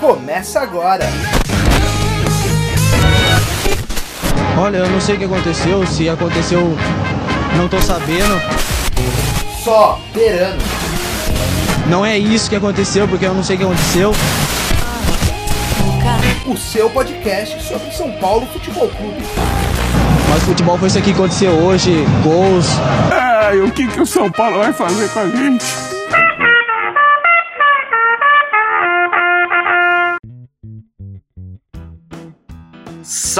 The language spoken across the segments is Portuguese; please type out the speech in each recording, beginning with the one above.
começa agora. Olha, eu não sei o que aconteceu, se aconteceu, não tô sabendo. Só Verano. Não é isso que aconteceu, porque eu não sei o que aconteceu. O seu podcast sobre São Paulo Futebol Clube. Mas futebol foi isso aqui que aconteceu hoje, gols. Ai, o que, que o São Paulo vai fazer com a gente?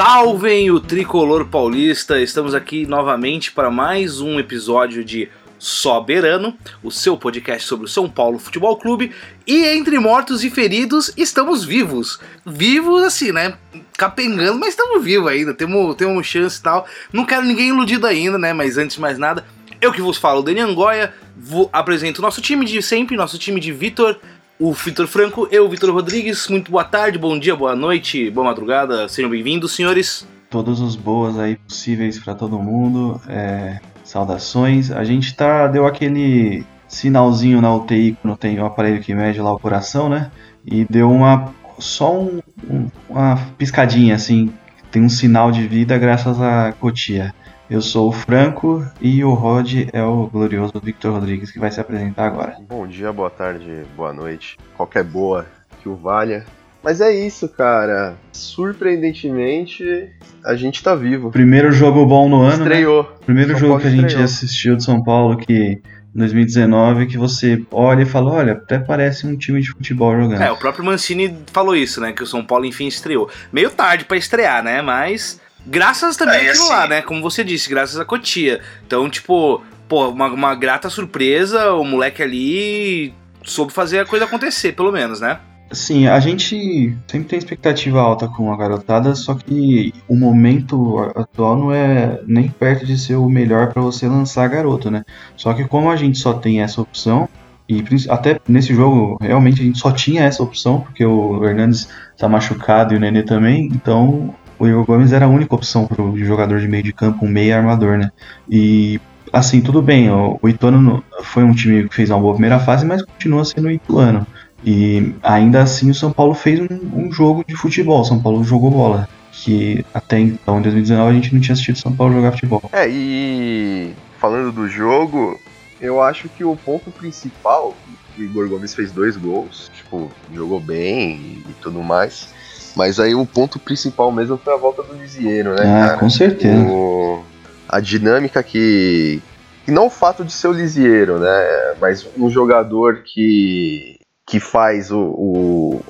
Salvem o tricolor paulista! Estamos aqui novamente para mais um episódio de Soberano, o seu podcast sobre o São Paulo Futebol Clube. E entre mortos e feridos, estamos vivos. Vivos assim, né? Capengando, mas estamos vivos ainda. Temos, temos chance e tal. Não quero ninguém iludido ainda, né? Mas antes de mais nada, eu que vos falo, Dani Angoia, vou, apresento nosso time de sempre, nosso time de Vitor, o Vitor Franco, eu, Vitor Rodrigues. Muito boa tarde, bom dia, boa noite, boa madrugada. Sejam bem-vindos, senhores. Todos os boas aí possíveis para todo mundo. É, saudações. A gente tá deu aquele sinalzinho na UTI quando tem o aparelho que mede lá o coração, né? E deu uma só um, um, uma piscadinha assim, tem um sinal de vida graças à Cotia. Eu sou o Franco e o Rod é o glorioso Victor Rodrigues que vai se apresentar agora. Bom dia, boa tarde, boa noite. Qualquer boa que o valha. Mas é isso, cara. Surpreendentemente, a gente tá vivo. Primeiro jogo bom no ano. Estreou. Né? Primeiro São jogo Paulo que a gente estreou. assistiu de São Paulo que em 2019 que você olha e fala, olha, até parece um time de futebol jogando. É, o próprio Mancini falou isso, né? Que o São Paulo enfim estreou. Meio tarde pra estrear, né? Mas graças também àquilo assim- lá, né? Como você disse, graças à Cotia. Então, tipo, pô, uma, uma grata surpresa, o moleque ali soube fazer a coisa acontecer, pelo menos, né? Sim, a gente sempre tem expectativa alta com a garotada, só que o momento atual não é nem perto de ser o melhor para você lançar garoto, né? Só que como a gente só tem essa opção, e até nesse jogo realmente a gente só tinha essa opção, porque o Hernandes tá machucado e o Nenê também, então o Igor Gomes era a única opção para o jogador de meio de campo, um meio armador, né? E assim, tudo bem, o, o Ituano foi um time que fez uma boa primeira fase, mas continua sendo o Ituano. E ainda assim o São Paulo fez um, um jogo de futebol, o São Paulo jogou bola. Que até então, em 2019, a gente não tinha assistido o São Paulo jogar futebol. É, e falando do jogo, eu acho que o ponto principal, o Igor Gomes fez dois gols, tipo, jogou bem e tudo mais. Mas aí o ponto principal mesmo foi a volta do Lisieiro, né, ah, cara? com certeza. O- a dinâmica que. Não o fato de ser o Lisieiro, né? Mas um jogador que. que faz o. o-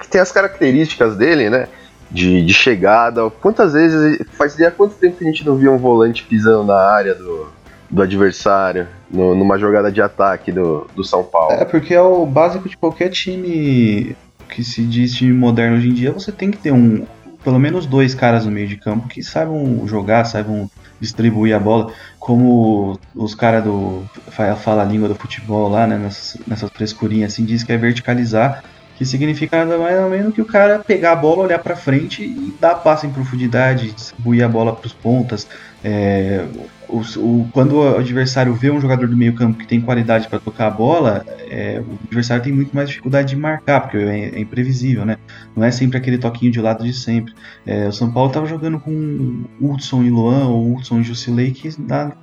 que tem as características dele, né? De, de chegada. Quantas vezes. Fazia quanto tempo que a gente não via um volante pisando na área do, do adversário, no- numa jogada de ataque do, do São Paulo? É, porque é o básico de qualquer time que se diz time moderno hoje em dia, você tem que ter um. Pelo menos dois caras no meio de campo que saibam jogar, saibam distribuir a bola, como os caras do fa- fala a língua do futebol lá, né, nessas, nessas frescurinhas assim, diz que é verticalizar, que significa nada mais ou menos que o cara pegar a bola, olhar pra frente e dar passe em profundidade, distribuir a bola pros pontas. É, o, o- quando o adversário vê um jogador do meio campo que tem qualidade para tocar a bola, é, o adversário tem muito mais dificuldade de marcar, porque é, é imprevisível, né? Não é sempre aquele toquinho de lado de sempre. É, o São Paulo estava jogando com Hudson e Luan, ou Hudson e Jusilei, que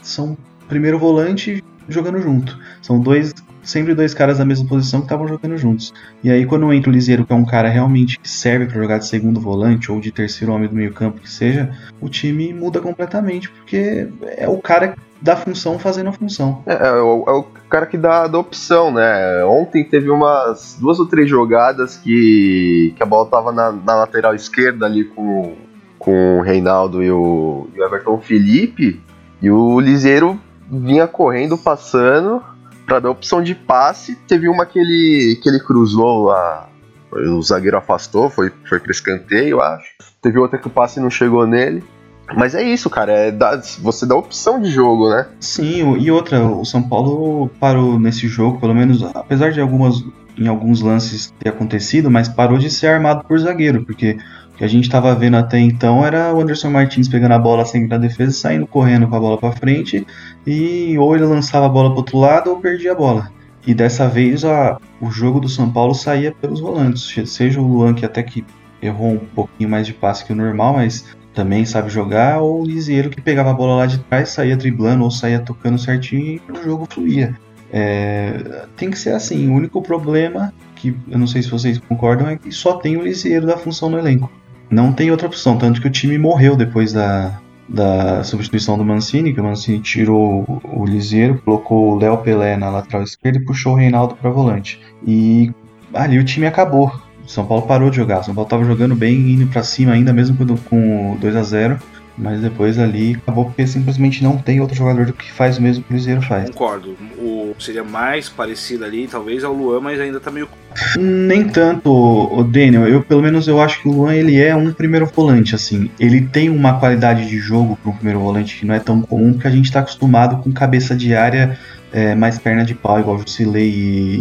são primeiro volante jogando junto. São dois, sempre dois caras da mesma posição que estavam jogando juntos. E aí quando entra o Liseiro, que é um cara realmente que serve para jogar de segundo volante ou de terceiro homem do meio campo que seja, o time muda completamente, porque é o cara da função fazendo a função. É, é o, é o cara que dá, dá opção, né? Ontem teve umas duas ou três jogadas que, que a bola tava na, na lateral esquerda ali com, com o Reinaldo e o, e o Everton Felipe, e o Liseiro vinha correndo, passando, pra dar opção de passe. Teve uma que ele, que ele cruzou lá, o zagueiro afastou, foi, foi pro escanteio, acho. Teve outra que o passe não chegou nele. Mas é isso, cara. É você dá opção de jogo, né? Sim, e outra, o São Paulo parou nesse jogo, pelo menos, apesar de algumas, em alguns lances ter acontecido, mas parou de ser armado por zagueiro, porque o que a gente estava vendo até então era o Anderson Martins pegando a bola sempre na defesa, saindo correndo com a bola para frente, e ou ele lançava a bola para outro lado ou perdia a bola. E dessa vez a, o jogo do São Paulo saía pelos volantes. Seja o Luan, que até que errou um pouquinho mais de passe que o normal, mas também sabe jogar, ou o Lisieiro que pegava a bola lá de trás, saía driblando ou saía tocando certinho e o jogo fluía. É, tem que ser assim. O único problema, que eu não sei se vocês concordam, é que só tem o Lisieiro da função no elenco. Não tem outra opção, tanto que o time morreu depois da, da substituição do Mancini, que o Mancini tirou o Liseiro, colocou o Léo Pelé na lateral esquerda e puxou o Reinaldo para volante. E ali o time acabou. São Paulo parou de jogar. São Paulo estava jogando bem, indo para cima ainda, mesmo com 2 a 0 mas depois ali acabou porque simplesmente não tem outro jogador que faz o mesmo que o Cruzeiro faz. Concordo. O, seria mais parecido ali, talvez, ao Luan, mas ainda tá meio. Nem tanto, o Daniel. Eu, pelo menos, eu acho que o Luan ele é um primeiro volante, assim. Ele tem uma qualidade de jogo para um primeiro volante que não é tão comum, porque a gente está acostumado com cabeça de área é, mais perna de pau, igual o Jusilei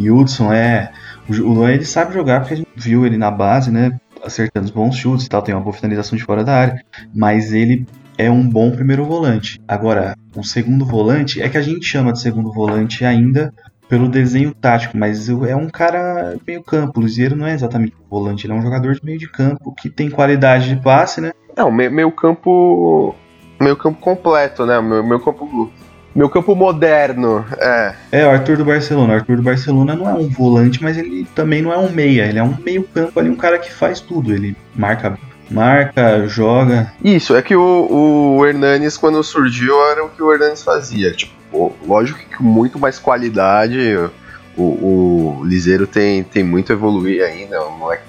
e Hudson. É, o Luan ele sabe jogar porque a gente viu ele na base, né? Acertando os bons chutes e tal, tem uma boa finalização de fora da área, mas ele é um bom primeiro volante. Agora, o segundo volante é que a gente chama de segundo volante ainda pelo desenho tático, mas é um cara meio campo. O Luziero não é exatamente um volante, ele é um jogador de meio de campo que tem qualidade de passe, né? Não, meio campo meio campo completo, né? Meio, meio campo meu campo moderno, é. É, o Arthur do Barcelona. O Arthur do Barcelona não é um volante, mas ele também não é um meia. Ele é um meio campo ali, um cara que faz tudo. Ele marca marca, joga. Isso, é que o, o Hernanes, quando surgiu, era o que o Hernanes fazia. Tipo, lógico que com muito mais qualidade. O, o Liseiro tem, tem muito a evoluir ainda.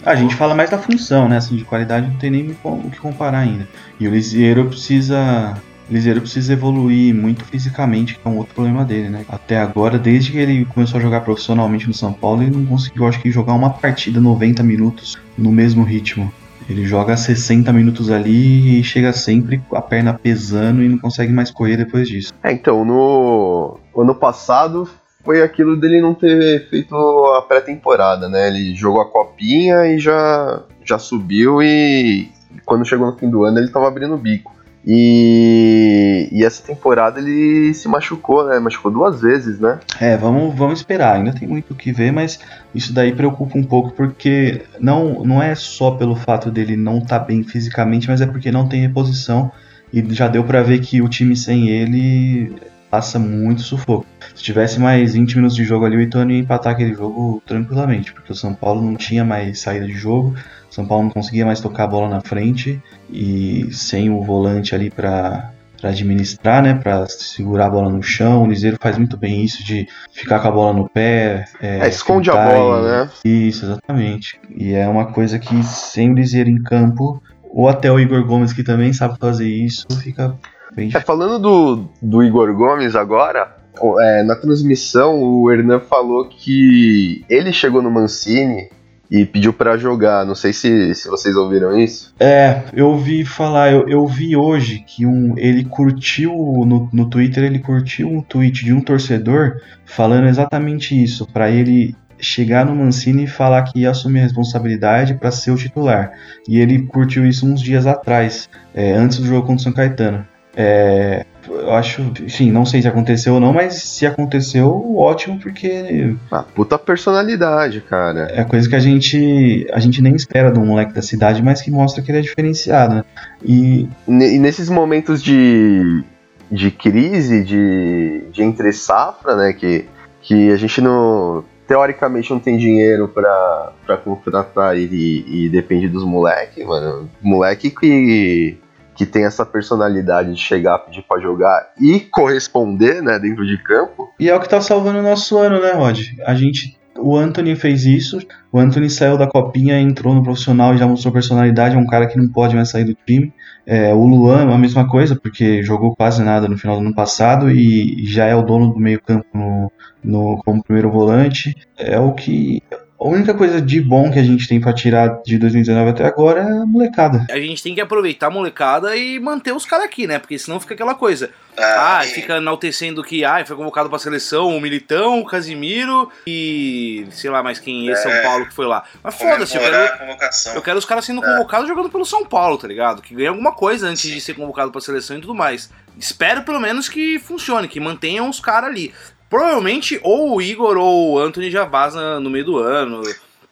A gente fala mais da função, né? Assim, de qualidade não tem nem o que comparar ainda. E o Liseiro precisa Liseiro precisa evoluir muito fisicamente, que é um outro problema dele, né? Até agora, desde que ele começou a jogar profissionalmente no São Paulo, ele não conseguiu, acho que, jogar uma partida 90 minutos no mesmo ritmo. Ele joga 60 minutos ali e chega sempre com a perna pesando e não consegue mais correr depois disso. É, então, no ano passado foi aquilo dele não ter feito a pré-temporada, né? Ele jogou a copinha e já, já subiu e quando chegou no fim do ano ele tava abrindo o bico. E, e, essa temporada ele se machucou, né? Machucou duas vezes, né? É, vamos, vamos esperar. Ainda tem muito o que ver, mas isso daí preocupa um pouco porque não, não é só pelo fato dele não estar tá bem fisicamente, mas é porque não tem reposição. E já deu para ver que o time sem ele passa muito sufoco. Se tivesse mais 20 minutos de jogo ali, o Ituano ia empatar aquele jogo tranquilamente, porque o São Paulo não tinha mais saída de jogo, o São Paulo não conseguia mais tocar a bola na frente e sem o volante ali para para administrar, né, para segurar a bola no chão. O Liseiro faz muito bem isso de ficar com a bola no pé. É, é esconde a bola, e... né? Isso, exatamente. E é uma coisa que sem o Liseiro em campo, ou até o Igor Gomes que também sabe fazer isso, fica bem é, Falando do, do Igor Gomes agora, é, na transmissão o Hernan falou que ele chegou no Mancini e pediu para jogar. Não sei se, se vocês ouviram isso. É, eu ouvi falar, eu, eu vi hoje que um, ele curtiu no, no Twitter, ele curtiu um tweet de um torcedor falando exatamente isso, para ele chegar no Mancini e falar que ia assumir a responsabilidade para ser o titular. E ele curtiu isso uns dias atrás, é, antes do jogo contra o São Caetano. É, eu acho, enfim, não sei se aconteceu ou não, mas se aconteceu, ótimo, porque. Ah, puta personalidade, cara. É coisa que a gente, a gente nem espera de um moleque da cidade, mas que mostra que ele é diferenciado, né? E, e nesses momentos de, de crise, de, de entre safra, né? Que, que a gente não. Teoricamente não tem dinheiro pra, pra contratar e, e depende dos moleques, mano. Moleque que que tem essa personalidade de chegar, pedir para jogar e corresponder, né, dentro de campo. E é o que tá salvando o nosso ano, né, Rod? A gente o Anthony fez isso, o Anthony saiu da copinha, entrou no profissional e já mostrou personalidade, é um cara que não pode mais sair do time. É, o Luan, a mesma coisa, porque jogou quase nada no final do ano passado e já é o dono do meio campo no, no, como primeiro volante. É o que a única coisa de bom que a gente tem para tirar de 2019 até agora é a molecada. A gente tem que aproveitar a molecada e manter os caras aqui, né? Porque senão fica aquela coisa. Ah, ah fica enaltecendo que ah, foi convocado pra seleção o Militão, o Casimiro e sei lá mais quem é, São Paulo que foi lá. Mas foda-se, eu quero, eu quero os caras sendo é. convocados jogando pelo São Paulo, tá ligado? Que ganhe alguma coisa antes Sim. de ser convocado pra seleção e tudo mais. Espero pelo menos que funcione, que mantenham os caras ali. Provavelmente ou o Igor ou o Anthony já vaza no meio do ano,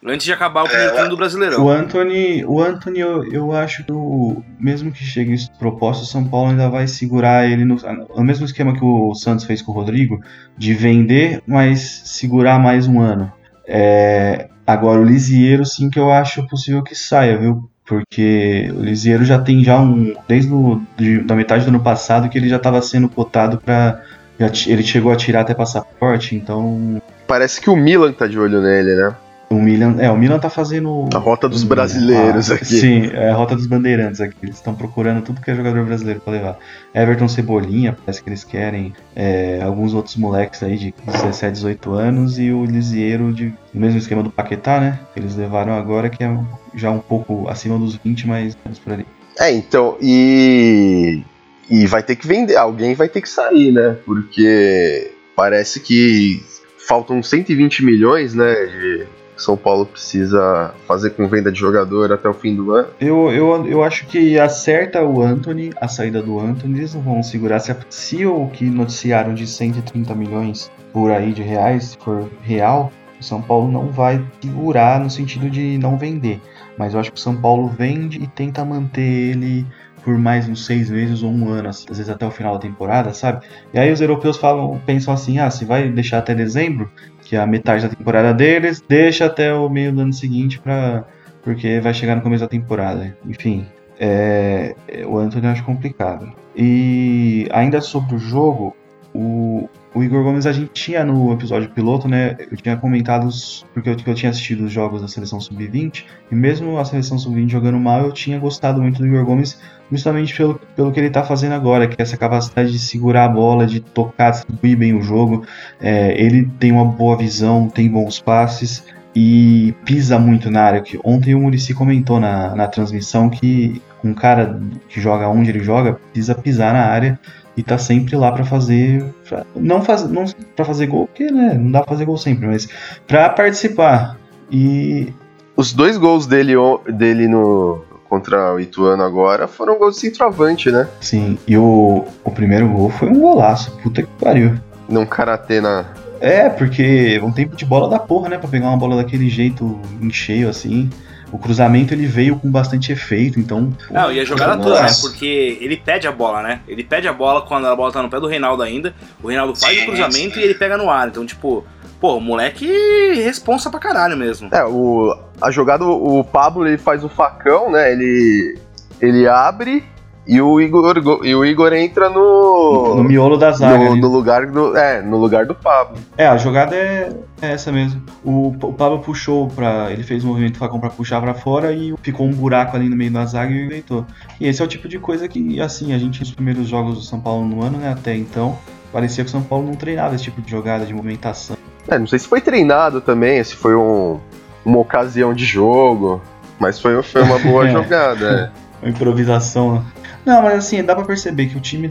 antes de acabar o primeiro turno do Brasileirão. O Anthony, o Anthony eu, eu acho que o, mesmo que chegue esse propósito, o São Paulo ainda vai segurar ele no, no mesmo esquema que o Santos fez com o Rodrigo, de vender, mas segurar mais um ano. É, agora o Lisieiro sim que eu acho possível que saia, viu? Porque o Lisieiro já tem já um. Desde o, de, da metade do ano passado que ele já estava sendo cotado para Ele chegou a tirar até passaporte, então. Parece que o Milan tá de olho nele, né? O Milan, é, o Milan tá fazendo. A rota dos brasileiros a, aqui. Sim, é a rota dos bandeirantes aqui. Eles estão procurando tudo que é jogador brasileiro pra levar. Everton Cebolinha, parece que eles querem. É, alguns outros moleques aí de 17, 18 anos. E o Lisieiro, de, no mesmo esquema do Paquetá, né? Eles levaram agora, que é já um pouco acima dos 20, mas por ali. É, então, e. E vai ter que vender. Alguém vai ter que sair, né? Porque parece que faltam 120 milhões, né? De são Paulo precisa fazer com venda de jogador até o fim do ano? Eu, eu, eu acho que acerta o Anthony, a saída do Anthony, eles não vão segurar. Se, se o que noticiaram de 130 milhões por aí de reais for real, o São Paulo não vai segurar no sentido de não vender. Mas eu acho que o São Paulo vende e tenta manter ele por mais uns seis meses ou um ano, às vezes até o final da temporada, sabe? E aí os europeus falam, pensam assim, ah, se vai deixar até dezembro, que é a metade da temporada deles, deixa até o meio do ano seguinte para porque vai chegar no começo da temporada. Enfim, é, o Anthony eu acho complicado. E ainda sobre o jogo, o, o Igor Gomes a gente tinha no episódio piloto, né? Eu tinha comentado porque eu, eu tinha assistido os jogos da seleção sub-20 e mesmo a seleção sub-20 jogando mal, eu tinha gostado muito do Igor Gomes justamente pelo, pelo que ele está fazendo agora, que é essa capacidade de segurar a bola, de tocar, distribuir bem o jogo. É, ele tem uma boa visão, tem bons passes e pisa muito na área. Que ontem o Murici comentou na, na transmissão que um cara que joga onde ele joga precisa pisar na área e tá sempre lá para fazer pra, não faz, não para fazer gol, porque né, não dá pra fazer gol sempre, mas para participar. E os dois gols dele dele no contra o Ituano agora foram gols de centroavante, né? Sim, e o, o primeiro gol foi um golaço, puta que pariu. Num karatê na É, porque um tempo de bola da porra, né, para pegar uma bola daquele jeito em cheio assim o cruzamento ele veio com bastante efeito, então. Não, e a jogada toda, né? Porque ele pede a bola, né? Ele pede a bola quando a bola tá no pé do Reinaldo ainda. O Reinaldo faz sim, o cruzamento sim. e ele pega no ar. Então, tipo, pô, o moleque responsa pra caralho mesmo. É, o, a jogada, o Pablo ele faz o facão, né? Ele, ele abre e o Igor, e o Igor entra no. No miolo da zaga. No, no, lugar do. É, no lugar do Pablo. É, a jogada é, é essa mesmo. O, o Pablo puxou para Ele fez um movimento facão pra puxar para fora e ficou um buraco ali no meio da zaga e deitou. E esse é o tipo de coisa que, assim, a gente nos primeiros jogos do São Paulo no ano, né, até então, parecia que o São Paulo não treinava esse tipo de jogada, de movimentação. É, não sei se foi treinado também, se foi um, uma ocasião de jogo, mas foi, foi uma boa é. jogada. É. Uma improvisação. Não, mas assim, dá para perceber que o time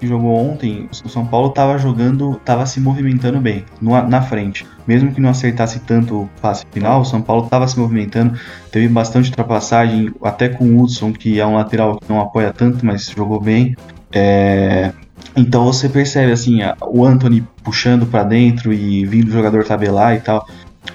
que jogou ontem, o São Paulo tava jogando, tava se movimentando bem no, na frente. Mesmo que não acertasse tanto o passe final, o São Paulo tava se movimentando, teve bastante ultrapassagem, até com o Hudson, que é um lateral que não apoia tanto, mas jogou bem. É, então você percebe assim, o Anthony puxando para dentro e vindo o jogador tabelar e tal.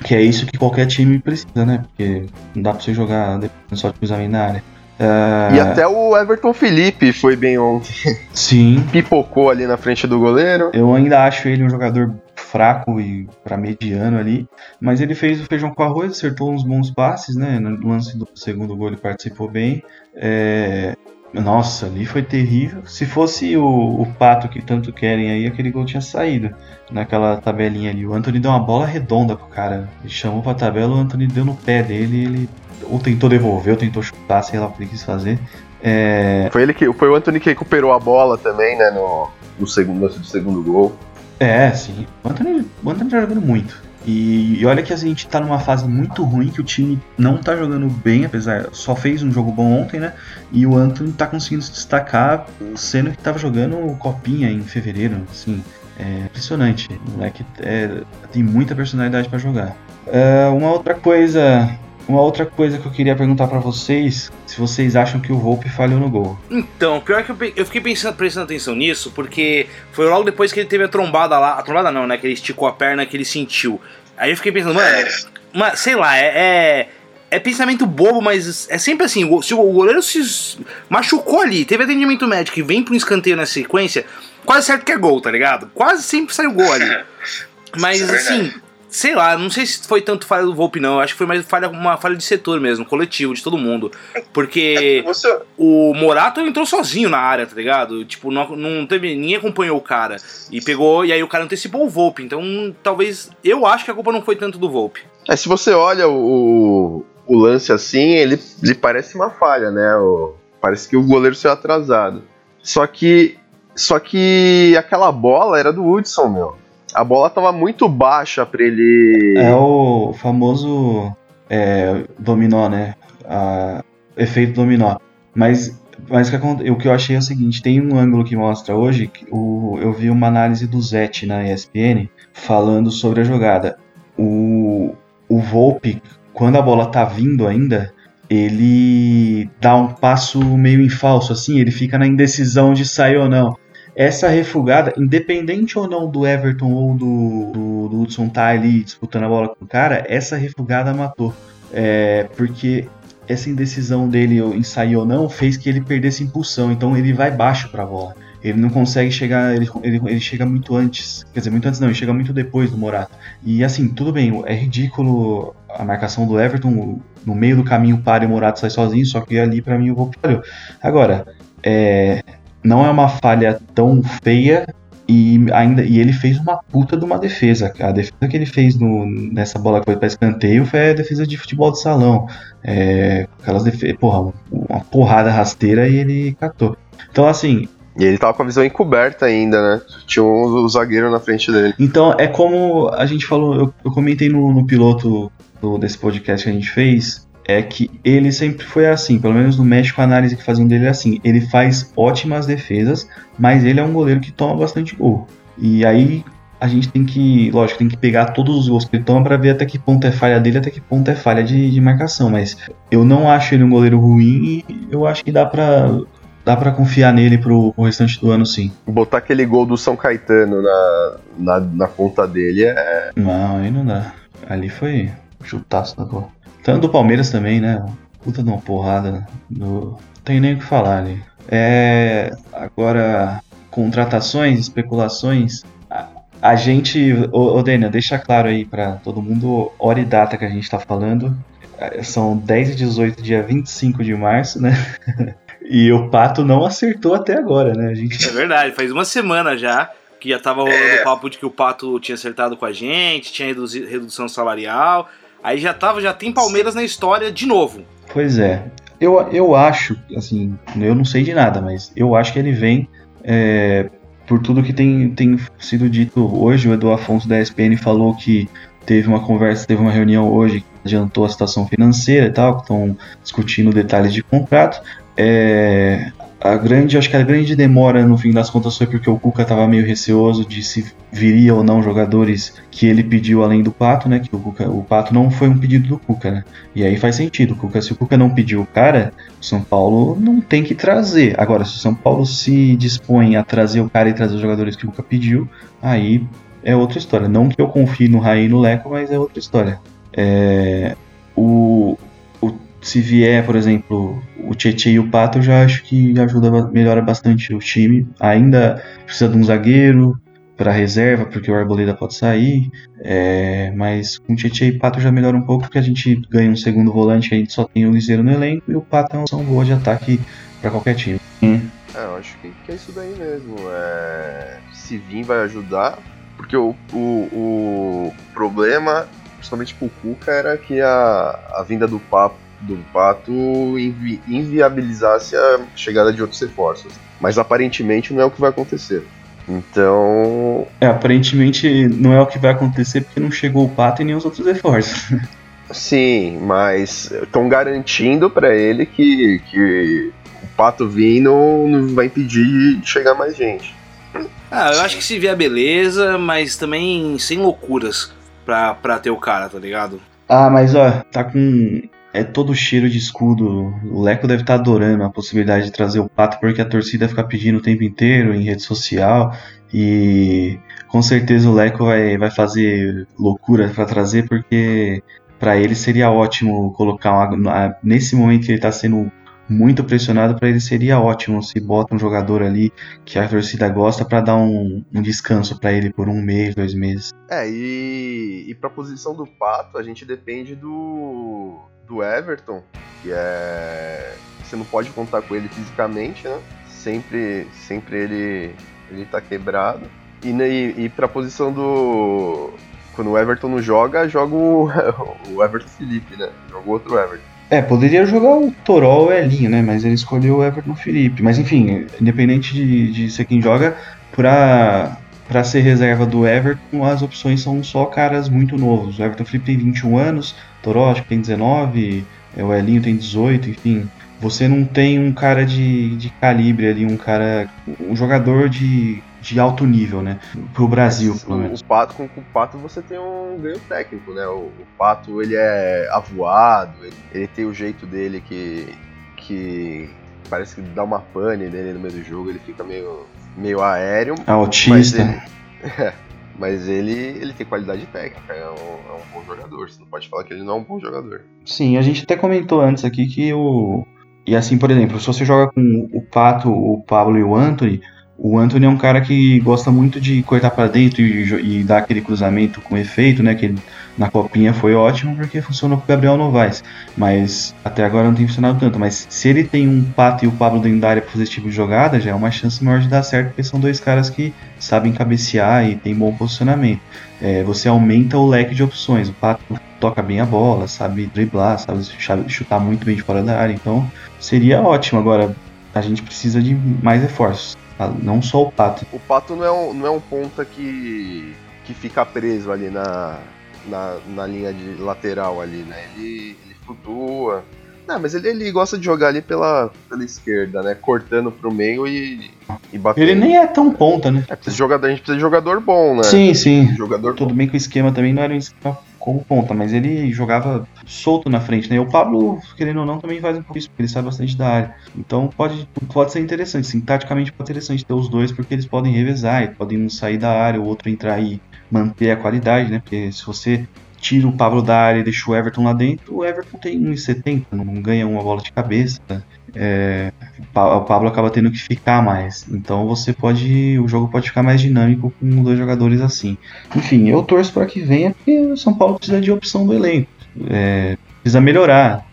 Que é isso que qualquer time precisa, né? Porque não dá pra você jogar só de cruzamento na área. Uh... E até o Everton Felipe foi bem ontem. Sim. Pipocou ali na frente do goleiro. Eu ainda acho ele um jogador fraco e para mediano ali, mas ele fez o feijão com arroz, acertou uns bons passes, né? No lance do segundo gol ele participou bem. É... Nossa, ali foi terrível. Se fosse o, o Pato que tanto querem aí, aquele gol tinha saído naquela tabelinha ali. O Anthony deu uma bola redonda pro cara. Ele chamou pra tabela, o Anthony deu no pé dele ele ou tentou devolver, ou tentou chutar, sei lá o que ele quis fazer. É... Foi ele que foi o Anthony que recuperou a bola também, né, no, no segundo, no segundo gol. É, sim. O Anthony, o Anthony tá jogando muito. E, e, olha que a gente tá numa fase muito ruim, que o time não tá jogando bem, apesar, só fez um jogo bom ontem, né? E o Anthony tá conseguindo se destacar, sendo que tava jogando copinha em fevereiro, assim. É impressionante. O moleque é, tem muita personalidade para jogar. Uh, uma outra coisa uma outra coisa que eu queria perguntar pra vocês, se vocês acham que o Volpe falhou no gol. Então, pior que eu, eu fiquei pensando, prestando atenção nisso, porque foi logo depois que ele teve a trombada lá. A trombada não, né? Que ele esticou a perna que ele sentiu. Aí eu fiquei pensando, mano, ma- sei lá, é, é. é pensamento bobo, mas é sempre assim: se o goleiro se machucou ali, teve atendimento médico e vem pra um escanteio na sequência, quase certo que é gol, tá ligado? Quase sempre sai o gol ali. Mas é assim. Sei lá, não sei se foi tanto falha do Volpe, não. Eu acho que foi mais falha, uma falha de setor mesmo, coletivo, de todo mundo. Porque Você, o Morato entrou sozinho na área, tá ligado? Tipo, não, não teve. Ninguém acompanhou o cara. E pegou. E aí o cara antecipou o Volpe. Então, talvez. Eu acho que a culpa não foi tanto do Volpe. É, se você olha o, o lance assim, ele, ele parece uma falha, né? O- parece que o goleiro saiu atrasado. Só que. Só que aquela bola era do Hudson, meu. A bola tava muito baixa pra ele. É o famoso é, dominó, né? A- efeito dominó. Mas, mas o, que, acon- o que eu achei é o seguinte: tem um ângulo que mostra hoje. Que o, eu vi uma análise do Zete na ESPN falando sobre a jogada. O, o Volpe, quando a bola tá vindo ainda, ele dá um passo meio em falso, assim, ele fica na indecisão de sair ou não. Essa refugada, independente ou não do Everton ou do, do, do Hudson tá ali disputando a bola com o cara, essa refugada matou. É, porque essa indecisão dele em sair ou não fez que ele perdesse impulsão, então ele vai baixo pra bola. Ele não consegue chegar, ele, ele, ele chega muito antes, quer dizer, muito antes não, ele chega muito depois do Morata. E assim, tudo bem, é ridículo a marcação do Everton, no meio do caminho para e o Morata sai sozinho, só que ali pra mim o Volpe falhou. Agora, é, não é uma falha tão feia e ainda e ele fez uma puta de uma defesa. A defesa que ele fez no, nessa bola que foi para escanteio foi a defesa de futebol de salão. É, aquelas defesas, porra, uma porrada rasteira e ele catou. Então assim, E ele tava com a visão encoberta ainda, né? Tinha um, o zagueiro na frente dele. então é como a gente falou, eu, eu comentei no, no piloto do- desse podcast que a gente fez, é que ele sempre foi assim, pelo menos no México a análise que faziam dele é assim, ele faz ótimas defesas, mas ele é um goleiro que toma bastante gol. E aí a gente tem que, lógico, tem que pegar todos os gols que ele toma para ver até que ponto é falha dele, até que ponto é falha de, de marcação, mas eu não acho ele um goleiro ruim e eu acho que dá pra dá para confiar nele pro, pro restante do ano sim. Botar aquele gol do São Caetano na, na, na conta dele é. Não, aí não dá. Ali foi chutaço da gol. Tanto do Palmeiras também, né? Puta de uma porrada. Do... Não tem nem o que falar ali. É. Agora, contratações, especulações. A, gente. Ô, ô Dênia, deixa claro aí pra todo mundo hora e data que a gente tá falando. É, São 10 e 18, dia 25 de março, né? E o Pato não acertou até agora, né? A gente É verdade, faz uma semana já que já tava rolando o papo de que o Pato tinha acertado com a gente, tinha redução salarial. Aí já tava, já tem Palmeiras na história de novo. Pois é. Eu, eu acho, assim, eu não sei de nada, mas eu acho que ele vem é, por tudo que tem, tem sido dito hoje. O Edu Afonso da ESPN falou que teve uma conversa, teve uma reunião hoje que adiantou a situação financeira e tal, que estão discutindo detalhes de contrato. É, a grande, acho que a grande demora no fim das contas foi porque o Cuca estava meio receoso de se viria ou não jogadores que ele pediu além do Pato, né? Que o, Cuca, o Pato não foi um pedido do Cuca, né? E aí faz sentido. O Cuca, se o Cuca não pediu o cara, o São Paulo não tem que trazer. Agora, se o São Paulo se dispõe a trazer o cara e trazer os jogadores que o Cuca pediu, aí é outra história. Não que eu confie no Raí e no Leco, mas é outra história. É, se vier, por exemplo, o Tietchan e o Pato, eu já acho que ajuda, melhora bastante o time. Ainda precisa de um zagueiro para reserva, porque o Arboleda pode sair. é, mas com o Tietchan e Pato já melhora um pouco, porque a gente ganha um segundo volante, a gente só tem o Liseiro no elenco e o Pato é uma opção boa de ataque para qualquer time. É, eu acho que, que é isso daí mesmo. É, se vir vai ajudar, porque o, o, o problema, principalmente pro Cuca, era que a, a vinda do, papo, do Pato invi- inviabilizasse a chegada de outros reforços. Mas aparentemente não é o que vai acontecer. Então, É, aparentemente não é o que vai acontecer porque não chegou o Pato e nem os outros reforços. sim, mas estão garantindo pra ele que, que o Pato vindo não vai impedir de chegar mais gente. Ah, eu acho que se vier beleza, mas também sem loucuras pra, pra ter o cara, tá ligado? Ah, mas ó, tá com. É todo cheiro de escudo. O Leco deve estar adorando a possibilidade de trazer o Pato, porque a torcida fica pedindo o tempo inteiro em rede social. E com certeza o Leco vai, vai fazer loucura para trazer, porque para ele seria ótimo colocar uma, nesse momento que ele está sendo muito pressionado, para ele seria ótimo se bota um jogador ali que a torcida gosta para dar um, um descanso para ele por um mês, dois meses. É, e, e para a posição do Pato, a gente depende do, do Everton, que é. Você não pode contar com ele fisicamente, né? Sempre, sempre ele, ele tá quebrado. E, e, e pra posição do. Quando o Everton não joga, joga o, o Everton Felipe, né? Joga o outro Everton. É, poderia jogar o Toró ou o Elinho, né? Mas ele escolheu o Everton Felipe. Mas enfim, independente de, de ser quem joga, pra, pra ser reserva do Everton, as opções são só caras muito novos. O Everton Felipe tem 21 anos, Toró acho que tem 19, é, o Elinho tem 18, enfim. Você não tem um cara de, de calibre ali, um cara. um jogador de, de alto nível, né? Pro Brasil, Mas pelo menos. o Pato, com, com o Pato você tem um ganho técnico, né? O, o Pato, ele é avoado, ele, ele tem o jeito dele que, que parece que dá uma pane nele no meio do jogo, ele fica meio, meio aéreo. Mas Autista. ele, é, mas ele, ele tem qualidade técnica, é um, é um bom jogador. Você não pode falar que ele não é um bom jogador. Sim, a gente até comentou antes aqui que o. E assim, por exemplo, se você joga com o Pato, o Pablo e o Anthony, o Anthony é um cara que gosta muito de cortar para dentro e, e dar aquele cruzamento com efeito, né? Que na copinha foi ótimo porque funcionou com o Gabriel Novaes. Mas até agora não tem funcionado tanto. Mas se ele tem um Pato e o Pablo dentro da área pra fazer esse tipo de jogada, já é uma chance maior de dar certo, porque são dois caras que sabem cabecear e tem bom posicionamento. É, você aumenta o leque de opções. O Pato toca bem a bola, sabe driblar, sabe chutar muito bem de fora da área. Então seria ótimo. Agora a gente precisa de mais reforços. Tá? Não só o Pato. O Pato não é um, não é um ponta que, que fica preso ali na, na, na linha de lateral ali, né? Ele, ele flutua. Não, mas ele, ele gosta de jogar ali pela, pela esquerda, né? Cortando pro meio e, e batendo. Ele nem é tão ponta, né? É, precisa de jogador, a gente precisa de jogador bom, né? Sim, sim. Jogador Tudo bom. bem que o esquema também não era um esquema como ponta, mas ele jogava solto na frente, né? E o Pablo, querendo ou não, também faz um pouco isso, porque ele sabe bastante da área. Então pode, pode ser interessante, sim, taticamente pode ser interessante ter os dois, porque eles podem revezar, podem um sair da área, o outro entrar e manter a qualidade, né? Porque se você tira o Pablo da área e deixa o Everton lá dentro, o Everton tem 1,70, não ganha uma bola de cabeça. É, o Pa- o Pablo acaba tendo que ficar mais. Então você pode. O jogo pode ficar mais dinâmico com dois jogadores assim. Enfim, eu torço para que venha, porque o São Paulo precisa de opção do elenco. É, precisa melhorar.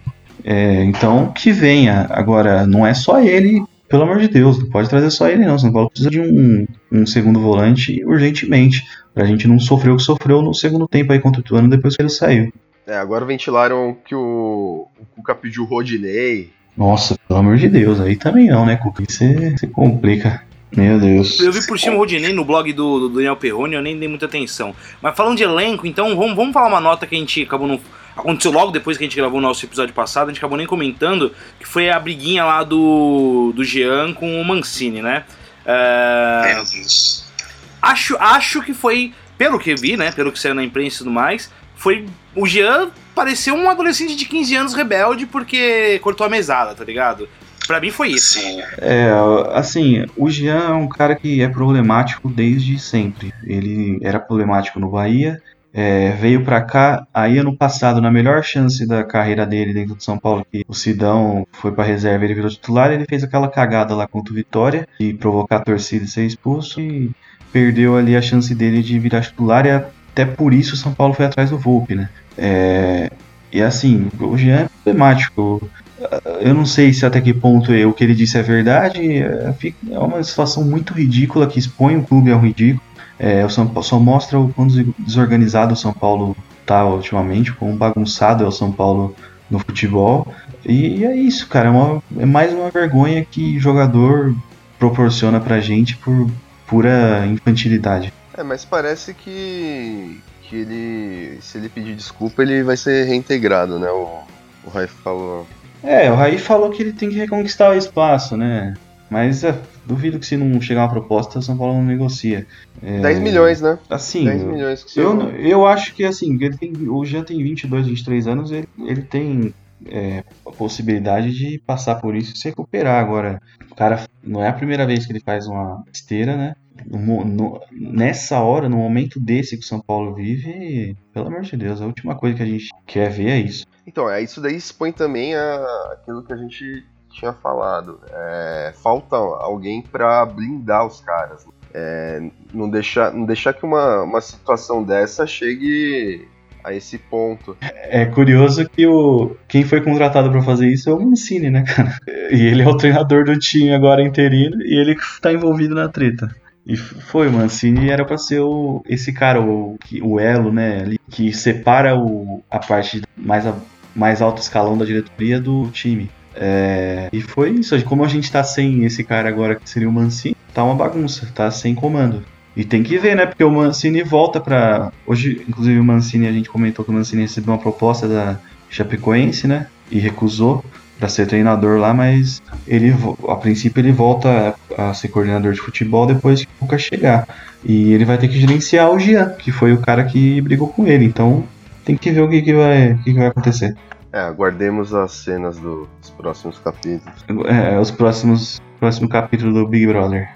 É, então que venha. Agora, não é só ele, pelo amor de Deus, não pode trazer só ele, não. São Paulo precisa de um, um segundo volante urgentemente. Pra gente não sofrer o que sofreu no segundo tempo aí contra o Tuano depois que ele saiu. É, agora ventilaram que o, o Cuca pediu o Rodinei. Nossa, pelo amor de Deus, aí também não, né, Cuca? Isso é- você complica. Meu Deus. Eu vi por cima o Rodinei no blog do, do Daniel Perrone, eu nem dei muita atenção. Mas falando de elenco, então vamos, vamos falar uma nota que a gente acabou não. Aconteceu logo depois que a gente gravou o nosso episódio passado, a gente acabou nem comentando, que foi a briguinha lá do, do Jean com o Mancini, né? É, Meu Deus. acho, acho que foi, pelo que vi, né? Pelo que saiu na imprensa e tudo mais, foi. O Jean pareceu um adolescente de 15 anos rebelde porque cortou a mesada, tá ligado? Pra mim foi isso. Sim. É, assim, o Jean é um cara que é problemático desde sempre. Ele era problemático no Bahia, é, veio pra cá, aí ano passado, na melhor chance da carreira dele dentro do São Paulo, que o Sidão foi pra reserva ele virou titular, ele fez aquela cagada lá contra o Vitória, de provocar a torcida e ser expulso, e perdeu ali a chance dele de virar titular, e até por isso o São Paulo foi atrás do Volpe, né? É, e assim, o Jean é problemático. Eu não sei se até que ponto o que ele disse é verdade. É é uma situação muito ridícula que expõe o clube ao ridículo. É, o São Paulo só mostra o quão des- desorganizado o São Paulo tá ultimamente, o quão bagunçado é o São Paulo no futebol. E é isso, cara. É, uma- é mais uma vergonha que jogador proporciona pra gente por pura infantilidade. É, mas parece que, que ele. Se ele pedir desculpa, ele vai ser reintegrado, né? O, o Raif falou. É, o Raí falou que ele tem que reconquistar o espaço, né? Mas é, duvido que se não chegar uma proposta, o São Paulo não negocia. É, 10 milhões, né? Assim, 10 milhões que eu, eu acho que assim, ele tem, o Jean tem 22, 23 anos, ele, ele tem é, a possibilidade de passar por isso e se recuperar. Agora, o cara não é a primeira vez que ele faz uma esteira, né? No, no, nessa hora, no momento desse que o São Paulo vive, pelo amor de Deus, a última coisa que a gente quer ver é isso. Então, é, isso daí expõe também a, aquilo que a gente tinha falado. É, falta alguém para blindar os caras. É, não, deixar, não deixar que uma, uma situação dessa chegue a esse ponto. É curioso que o quem foi contratado para fazer isso é o Mancini, né, cara? E ele é o treinador do time agora interino e ele tá envolvido na treta. E foi, o Mancini era para ser o, esse cara, o, o elo, né, ali, que separa o, a parte mais, a, mais alto escalão da diretoria do time. É, e foi isso, como a gente tá sem esse cara agora que seria o Mancini, tá uma bagunça, tá sem comando. E tem que ver, né? Porque o Mancini volta para Hoje, inclusive, o Mancini, a gente comentou que o Mancini recebeu uma proposta da Chapecoense, né? E recusou para ser treinador lá, mas ele, a princípio, ele volta a ser coordenador de futebol depois que o Lucas chegar. E ele vai ter que gerenciar o Jean, que foi o cara que brigou com ele. Então, tem que ver o que, que, vai, o que, que vai acontecer. É, aguardemos as cenas dos próximos capítulos. É, os próximos próximo capítulo do Big Brother.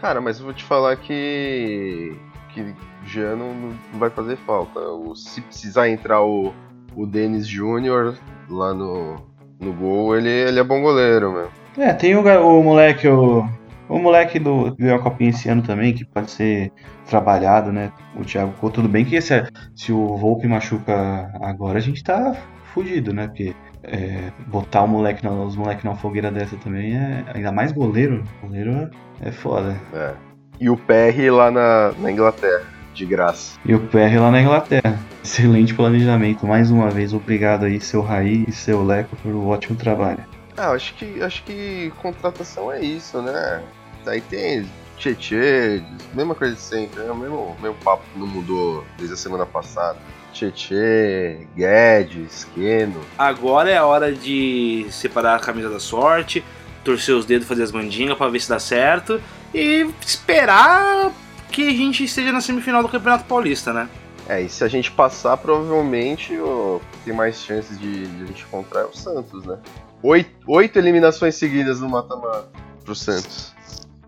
Cara, mas eu vou te falar que. que já não, não vai fazer falta. O, se precisar entrar o, o Denis Júnior lá no, no gol, ele, ele é bom goleiro, meu. É, tem o, o moleque, o, o moleque do ganhou a copinha esse ano também, que pode ser trabalhado, né? O Thiago Couto, tudo bem que esse, se o Volpe machuca agora, a gente tá fudido, né? Porque é, botar o moleque na, os moleques numa fogueira dessa também é. Ainda mais goleiro. Goleiro é foda. É. E o PR lá na, na Inglaterra, de graça. E o PR lá na Inglaterra. Excelente planejamento. Mais uma vez, obrigado aí, seu Raí e seu Leco, pelo ótimo trabalho. Ah, acho que, acho que contratação é isso, né? Daí tem Tietê, mesma coisa de sempre, né? o mesmo, mesmo papo que não mudou desde a semana passada. Tietê, Guedes, Keno. Agora é a hora de separar a camisa da sorte, torcer os dedos, fazer as mandingas para ver se dá certo e esperar que a gente esteja na semifinal do Campeonato Paulista, né? É, e se a gente passar, provavelmente o tem mais chances de, de a gente encontrar é o Santos, né? Oito, oito eliminações seguidas no mata-mata pro Santos.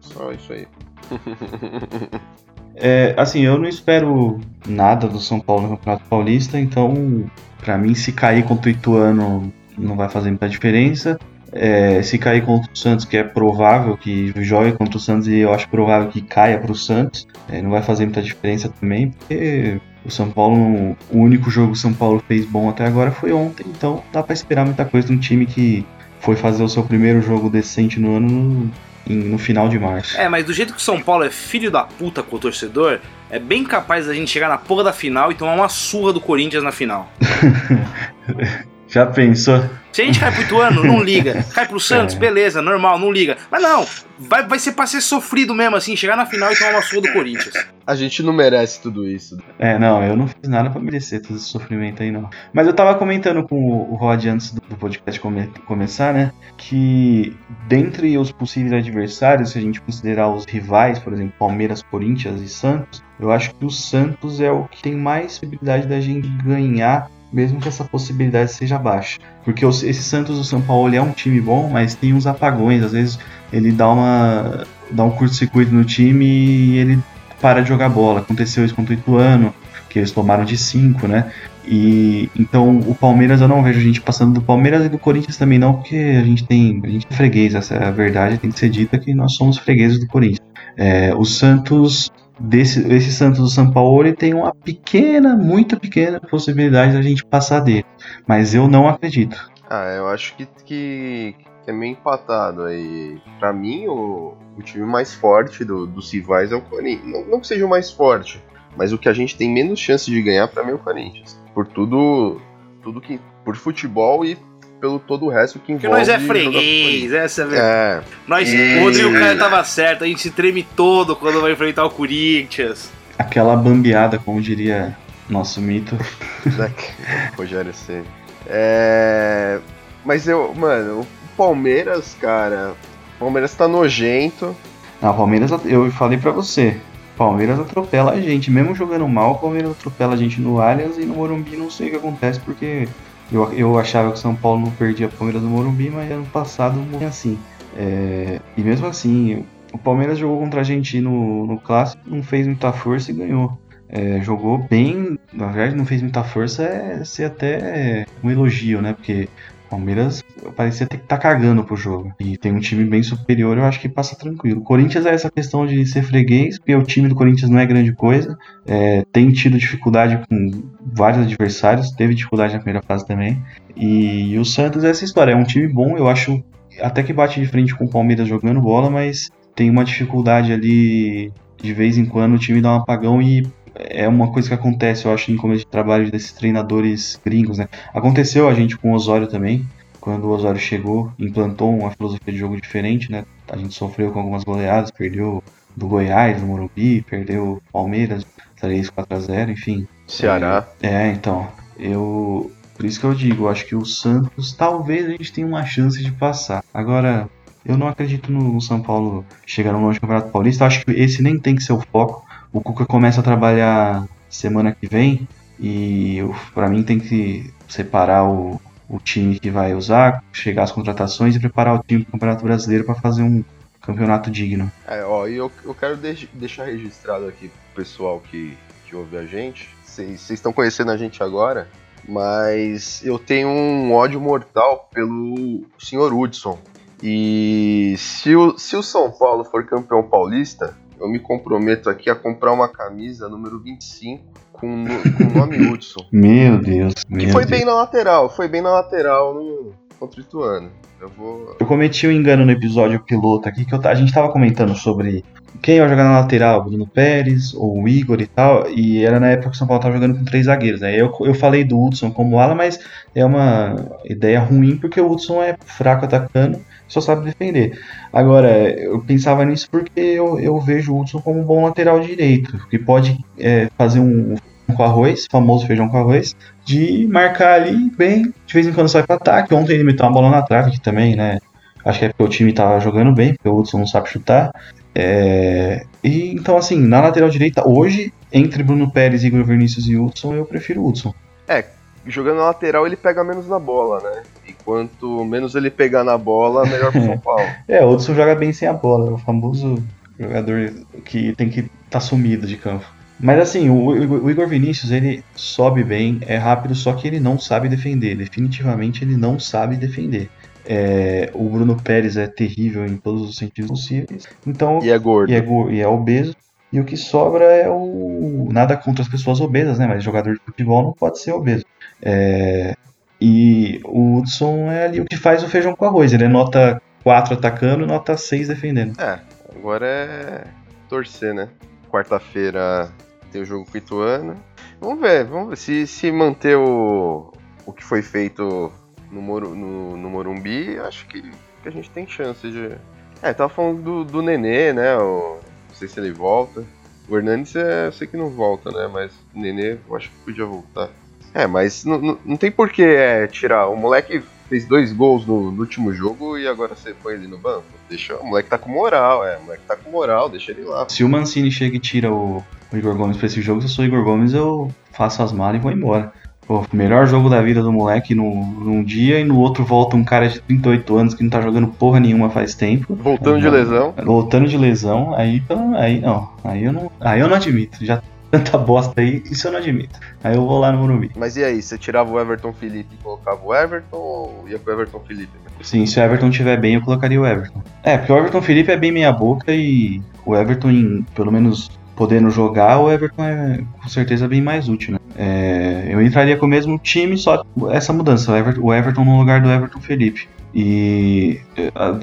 Só isso aí. É, assim, eu não espero nada do São Paulo no Campeonato Paulista, então, para mim, se cair contra o Ituano não vai fazer muita diferença. É, se cair contra o Santos, que é provável que jogue contra o Santos e eu acho provável que caia para o Santos, é, não vai fazer muita diferença também, porque o São Paulo, o único jogo que o São Paulo fez bom até agora foi ontem, então dá para esperar muita coisa de um time que foi fazer o seu primeiro jogo decente no ano no final de março. É, mas do jeito que o São Paulo é filho da puta com o torcedor, é bem capaz da gente chegar na porra da final e tomar uma surra do Corinthians na final. Já pensou? Se a gente cai pro Ituano, não liga. Cai pro Santos, é. beleza, normal, não liga. Mas não, vai, vai ser pra ser sofrido mesmo, assim, chegar na final e tomar uma surra do Corinthians. A gente não merece tudo isso. É, não, eu não fiz nada pra merecer todo esse sofrimento aí, não. Mas eu tava comentando com o Rod antes do podcast come começar, né? Que dentre os possíveis adversários, se a gente considerar os rivais, por exemplo, Palmeiras, Corinthians e Santos, eu acho que o Santos é o que tem mais possibilidade da gente ganhar mesmo que essa possibilidade seja baixa. Porque esse Santos do São Paulo é um time bom, mas tem uns apagões, às vezes ele dá uma dá um curto-circuito no time e ele para de jogar bola. Aconteceu isso contra o Ituano, que eles tomaram de 5, né? E então o Palmeiras eu não vejo a gente passando do Palmeiras e do Corinthians também não, porque a gente tem, a gente é freguês, essa é a verdade tem que ser dita que nós somos fregueses do Corinthians. É, o Santos desse esse Santos do São Paulo ele tem uma pequena, muito pequena possibilidade da gente passar dele, mas eu não acredito. Ah, eu acho que, que, que é meio empatado aí. Para mim, o, o time mais forte do, dos rivais é o Corinthians. Não, não que seja o mais forte, mas o que a gente tem menos chance de ganhar para mim é o Corinthians. Por tudo, tudo que por futebol e pelo todo o resto que envolve. Porque nós é freguês, essa é a verdade. É. Nós, e... O Rodrigo Caio tava certo, a gente se treme todo quando vai enfrentar o Corinthians. Aquela bambeada, como diria nosso mito. Rogério C. É. Mas eu, mano, o Palmeiras, cara. O Palmeiras tá nojento. Não, o Palmeiras, eu falei pra você. Palmeiras atropela a gente. Mesmo jogando mal, o Palmeiras atropela a gente no Allianz e no Morumbi não sei o que acontece porque Eu, eu achava que o São Paulo não perdia Palmeiras no Morumbi, mas ano passado não assim. É, e mesmo assim, o Palmeiras jogou contra a gente no, no clássico, não fez muita força e ganhou. É, jogou bem, na verdade não fez muita força, é ser até um elogio, né? Porque Palmeiras parecia ter que estar tá cagando pro jogo. E tem um time bem superior, eu acho que passa tranquilo. O Corinthians é essa questão de ser freguês, porque o time do Corinthians não é grande coisa. É, tem tido dificuldade com vários adversários, teve dificuldade na primeira fase também. E, e o Santos é essa história, é um time bom, eu acho até que bate de frente com o Palmeiras jogando bola, mas tem uma dificuldade ali de vez em quando o time dá um apagão e é uma coisa que acontece, eu acho, em começo de trabalho desses treinadores gringos, né? Aconteceu a gente com o Osório também, quando o Osório chegou, implantou uma filosofia de jogo diferente, né? A gente sofreu com algumas goleadas, perdeu do Goiás, do Morumbi, perdeu Palmeiras 3, 4 a 0, enfim. Ceará. É, é, então, eu por isso que eu digo, eu acho que o Santos talvez a gente tenha uma chance de passar. Agora, eu não acredito no São Paulo chegar no longe do Campeonato Paulista. Eu acho que esse nem tem que ser o foco. O Cuca começa a trabalhar semana que vem e para mim tem que separar o, o time que vai usar, chegar às contratações e preparar o time do Campeonato Brasileiro para fazer um campeonato digno. É, ó, e eu, eu quero de deixar registrado aqui pro pessoal que, que ouve a gente. Vocês estão conhecendo a gente agora, mas eu tenho um ódio mortal pelo senhor Hudson. E se o, se o São Paulo for campeão paulista, eu me comprometo aqui a comprar uma camisa número 25 com, com o nome Hudson. Meu Deus. Que foi Deus. bem na lateral, foi bem na lateral no, contra o Ituano. Eu vou. Eu cometi um engano no episódio piloto aqui, que eu, a gente tava comentando sobre quem ia jogar na lateral, Bruno Pérez ou o Igor e tal, e era na época que o São Paulo tava jogando com três zagueiros. Né? Eu, eu falei do Hudson como ala, mas é uma ideia ruim porque o Hudson é fraco atacando, só sabe defender. Agora, eu pensava nisso porque eu, eu vejo o Hudson como um bom lateral direito, que pode é, fazer um com arroz, famoso feijão com arroz, de marcar ali bem, de vez em quando sai para ataque. Ontem ele meteu uma bola na trave aqui também, né? Acho que é porque o time tava jogando bem, porque o Hudson não sabe chutar. É... E então, assim, na lateral direita, hoje, entre Bruno Pérez, Igor Vinícius e Hudson, eu prefiro o Hudson. É, jogando na lateral ele pega menos na bola, né? E quanto menos ele pegar na bola, melhor pro São Paulo. é, o Hudson joga bem sem a bola, é o famoso jogador que tem que estar tá sumido de campo. Mas assim, o, o, Igor Vinícius, ele sobe bem, é rápido, só que ele não sabe defender. Definitivamente ele não sabe defender. É, o Bruno Pérez é terrível em todos os sentidos possíveis. Então, e é gordo. E é, e é obeso. E o que sobra é o. Nada contra as pessoas obesas, né? Mas jogador de futebol não pode ser obeso. É... E o Hudson é ali o que faz o feijão com arroz. Ele é nota 4 atacando e nota 6 defendendo. É, agora é torcer, né? Quarta-feira tem o jogo com o Ituano. Vamos ver, vamos ver se, se manter o, o que foi feito no, no, no Morumbi, acho que, que a gente tem chance de. É, tava falando do, do Nenê, né? O, não sei se ele volta. O Hernandes é, eu sei que não volta, né? Mas o Nenê eu acho que podia voltar. É, mas não, tem por que é, tirar. O moleque fez dois gols no, no, último jogo e agora você põe ele no banco. Deixa, o moleque tá com moral, é. O moleque tá com moral, deixa ele lá. Se o Mancini chega e tira o, o Igor Gomes pra esse jogo, se eu sou o Igor Gomes, eu faço as malas e vou embora. Pô, melhor jogo da vida do moleque no, num dia e no outro volta um cara de 38 anos que não tá jogando porra nenhuma faz tempo. Voltando de lesão. Voltando de lesão, aí, então, aí não. Aí eu não. Aí eu não admito. Já tanta bosta aí, isso eu não admito. Aí eu vou lá no Morumbi. Mas e aí, você tirava o Everton Felipe e colocava o Everton ou ia pro Everton Felipe? Sim, se o Everton tiver bem, eu colocaria o Everton. É, porque o Everton Felipe é bem meia boca e o Everton, em, pelo menos podendo jogar, o Everton é com certeza bem mais útil, né? É, eu entraria com o mesmo time, só essa mudança, o Everton, o Everton no lugar do Everton Felipe. E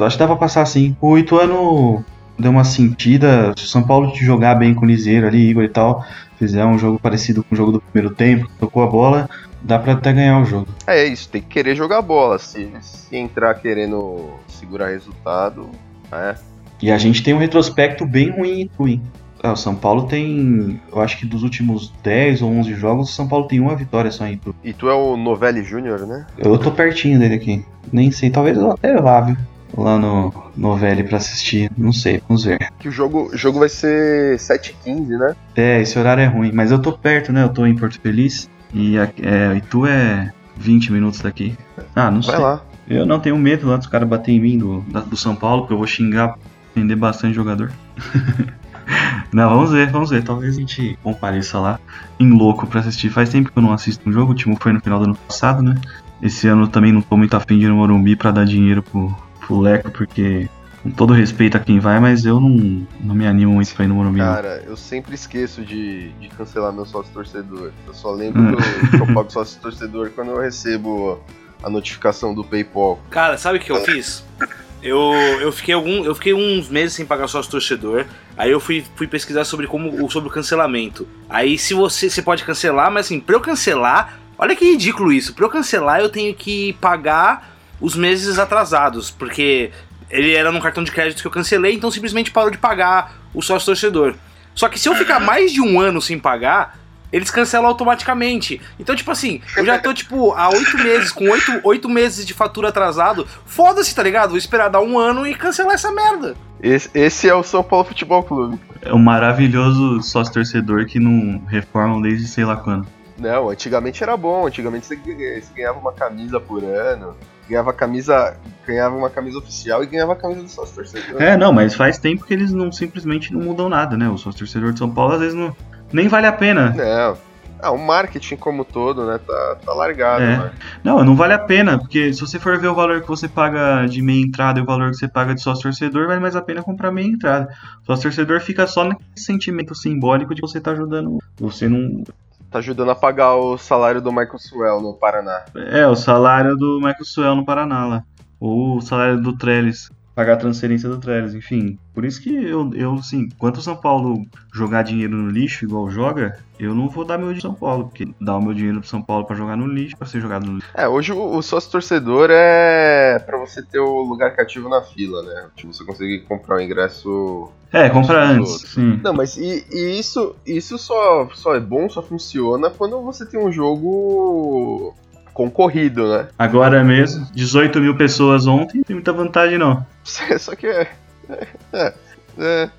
acho que dá pra passar assim. O Ituano deu uma sentida. Se o São Paulo te jogar bem com o Liseiro ali, Igor e tal, fizer um jogo parecido com o jogo do primeiro tempo, tocou a bola, dá pra até ganhar o jogo. É isso, tem que querer jogar bola. Se, se entrar querendo segurar resultado, é. E a gente tem um retrospecto bem ruim em Itu, ah, o São Paulo tem, eu acho que dos últimos 10 ou 11 jogos, o São Paulo tem uma vitória só em Itu. E tu é o Novelli Júnior, né? Eu tô pertinho dele aqui. Nem sei, talvez eu até vá, viu? Lá no Novelli pra assistir, não sei, vamos ver. Que o jogo, o jogo vai ser 7h15, né? É, esse horário é ruim, mas eu tô perto, né? Eu tô em Porto Feliz e é, Itu é 20 minutos daqui. Ah, não Vai sei. lá. Eu não tenho medo lá dos caras bater em mim do, do São Paulo, porque eu vou xingar, ofender bastante jogador. não, vamos ver, vamos ver. Talvez a gente compareça lá em louco pra assistir. Faz tempo que eu não assisto um jogo, o último foi no final do ano passado, né? Esse ano eu também não tô muito afim de ir no Morumbi pra dar dinheiro pro, pro Leco, porque com todo respeito a quem vai, mas eu não, não me animo muito pra ir no Morumbi. Cara, eu sempre esqueço de, de cancelar meu sócio torcedor. Eu só lembro Hum. que eu, que eu pago sócio torcedor quando eu recebo a notificação do PayPal. Cara, sabe o que eu fiz? Eu, eu, fiquei algum, eu fiquei uns meses sem pagar sócio torcedor. Aí eu fui, fui pesquisar sobre como sobre o cancelamento. Aí se você, você pode cancelar, mas assim, pra eu cancelar, olha que ridículo isso. Pra eu cancelar, eu tenho que pagar os meses atrasados, porque ele era num cartão de crédito que eu cancelei, então simplesmente parou de pagar o sócio torcedor. Só que se eu ficar mais de um ano sem pagar, eles cancelam automaticamente. Então, tipo assim, eu já tô, tipo, há oito meses, com oito, oito meses de fatura atrasado. Foda-se, tá ligado? Vou esperar dar um ano e cancelar essa merda. Esse, esse é o São Paulo Futebol Clube. É um maravilhoso sócio torcedor que não reformam desde sei lá quando. Não, antigamente era bom. Antigamente você ganha- você ganhava uma camisa por ano. Ganhava camisa. Ganhava uma camisa oficial e ganhava a camisa do sócio torcedor. É, não, mas faz tempo que eles não simplesmente não mudam nada, né? O sócio torcedor de São Paulo às vezes não. Nem vale a pena. Não. Ah, o marketing como todo, né? Tá, tá largado, É. né? Não, não vale a pena, porque se você for ver o valor que você paga de meia entrada e o valor que você paga de sócio torcedor, vale mais a pena comprar meia entrada. O sócio torcedor fica só naquele sentimento simbólico de você tá ajudando. Você não. Tá ajudando a pagar o salário do Michael Swell no Paraná. É, o salário do Michael Suel no Paraná lá. Ou o salário do Trellis. Pagar a transferência do Trellis, enfim. Por isso que eu, eu assim, enquanto o São Paulo jogar dinheiro no lixo, igual joga, eu não vou dar meu dinheiro pro São Paulo. Porque dar o meu dinheiro pro São Paulo pra jogar no lixo, pra ser jogado no lixo. É, hoje o, o sócio torcedor é pra você ter o lugar cativo na fila, né? Tipo, você conseguir comprar o ingresso. É, compra antes. Sim. Não, mas e, e isso, isso só, só é bom, só funciona quando você tem um jogo concorrido, né? Agora mesmo, 18 mil pessoas ontem, não tem muita vantagem não. Só que é. É. É. é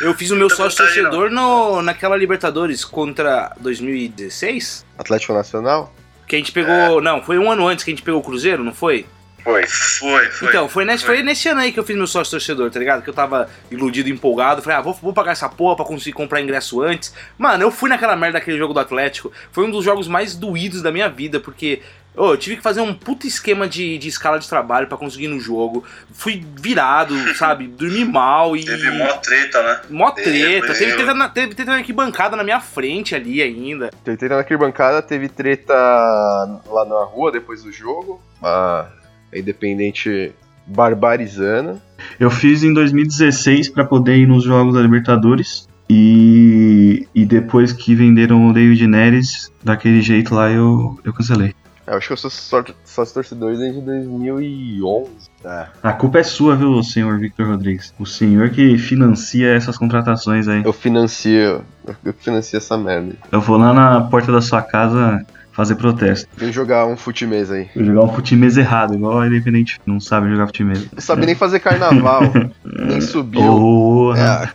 Eu fiz o meu sócio torcedor no, naquela Libertadores contra 2016. Atlético Nacional? Que a gente pegou. Não, foi um ano antes que a gente pegou o Cruzeiro, não foi? Foi, foi, foi. Então, foi nesse, foi nesse ano aí que eu fiz meu sócio torcedor, tá ligado? Que eu tava iludido, empolgado. Falei, ah, vou, vou pagar essa porra pra conseguir comprar ingresso antes. Mano, eu fui naquela merda daquele jogo do Atlético. Foi um dos jogos mais doídos da minha vida, porque. ô, eu tive que fazer um puto esquema de, de escala de trabalho pra conseguir ir no jogo. Fui virado, sabe? Dormi mal e. Teve mó treta, né? Mó Teve, treta. Teve, teve. teve, na- teve, teve uma arquibancada na minha frente ali ainda. Teve treta na arquibancada, teve treta lá na rua depois do jogo. A a Independente barbarizando. Eu fiz em 2016 pra poder ir nos jogos da Libertadores. E, e depois que venderam o David Neres, daquele jeito lá, eu, eu cancelei. É, eu acho que eu sou sócio sócio torcedor desde 2011. É. A culpa é sua, viu, senhor Victor Rodrigues? O senhor que financia essas contratações aí. Eu financio. Eu financio essa merda. Eu vou lá na porta da sua casa fazer protesto. Vem jogar um futimês aí. Vou jogar um futimês errado, igual a Independente não sabe jogar futimês. Não sabe nem fazer carnaval. nem subiu. Oh, É, a,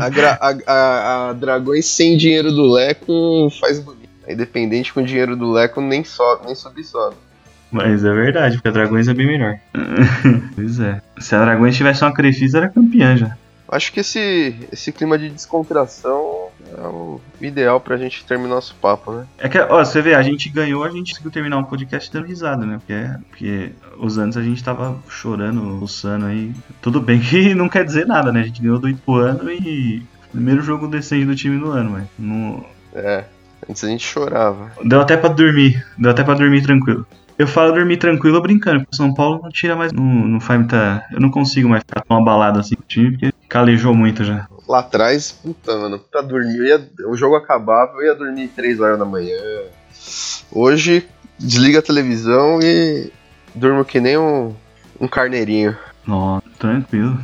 a, a- a- Dragões sem dinheiro do Leco faz bonito. A Independente com dinheiro do Leco nem, so, nem sobe sobe. Mas é verdade, porque a Dragões é bem melhor. pois é. Se a Dragões tivesse uma Crefisa, era campeã já. Acho que esse, esse clima de descontração é o ideal pra gente terminar nosso papo, né? É que, ó, você vê, a gente ganhou, a gente conseguiu terminar um podcast dando risada, né? Porque, porque os anos a gente tava chorando, russando aí. Tudo bem que não quer dizer nada, né? A gente ganhou do Ipuano e primeiro jogo decente do time do ano, mas não... É. Antes a gente chorava. Deu até pra dormir, deu até pra dormir tranquilo. Eu falo dormir tranquilo brincando, porque o São Paulo não tira mais, não, não faz muita... Eu não consigo mais ficar tão abalado assim com o time, porque calejou muito já. Lá atrás, puta, mano, pra dormir, eu ia, o jogo acabava, eu ia dormir 3 horas da manhã. Hoje, desliga a televisão e durmo que nem um, um carneirinho. Ó, tranquilo.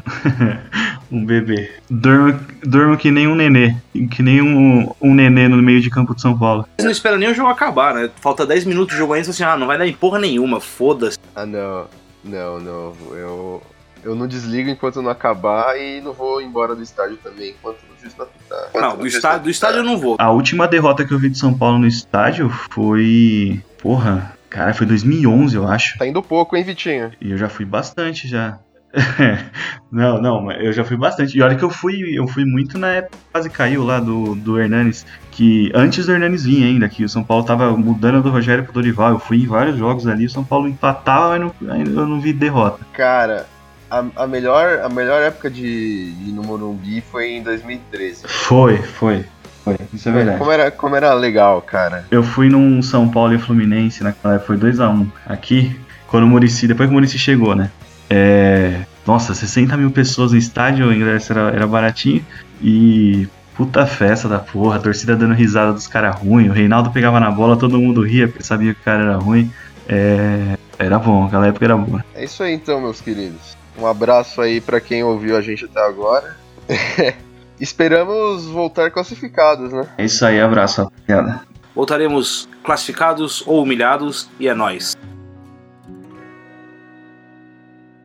um bebê. Durmo, durmo que nem um nenê. Que nem um, um nenê no meio de campo de São Paulo. Eles não esperam nem o jogo acabar, né? Falta 10 minutos do jogo ainda, e assim, ah, não vai dar em porra nenhuma, foda-se. Ah, não, não, não, eu... Eu não desligo enquanto não acabar e não vou embora do estádio também enquanto o juiz não apitar. Não, do juiz estádio, do estádio eu não vou. A última derrota que eu vi de São Paulo no estádio foi. Porra, cara, foi 2011, eu acho. Tá indo pouco, hein, Vitinho? E eu já fui bastante já. não, não, mas eu já fui bastante. E olha que eu fui, eu fui muito na época que quase caiu lá do, do Hernanes, que antes do Hernanes vir ainda, que o São Paulo tava mudando do Rogério pro Dorival. Eu fui em vários jogos ali, o São Paulo empatava, mas não, eu não vi derrota. Cara, a, a melhor, a melhor época de, de no Morumbi foi em 2013. Foi, foi, foi. Isso é verdade. Como era, como era legal, cara. Eu fui num São Paulo e Fluminense naquela época, foi 2x1 aqui, quando o Murici, depois que o Murici chegou, né? É, nossa, 60 mil pessoas no estádio, o ingresso era, era baratinho e puta festa da porra, a torcida dando risada dos caras ruins, o Reinaldo pegava na bola, todo mundo ria porque sabia que o cara era ruim. É, era bom, aquela época era boa. É isso aí então, meus queridos. Um abraço aí pra quem ouviu a gente até agora. Esperamos voltar classificados, né? É isso aí, abraço, rapaziada. Voltaremos classificados ou humilhados e é nóis.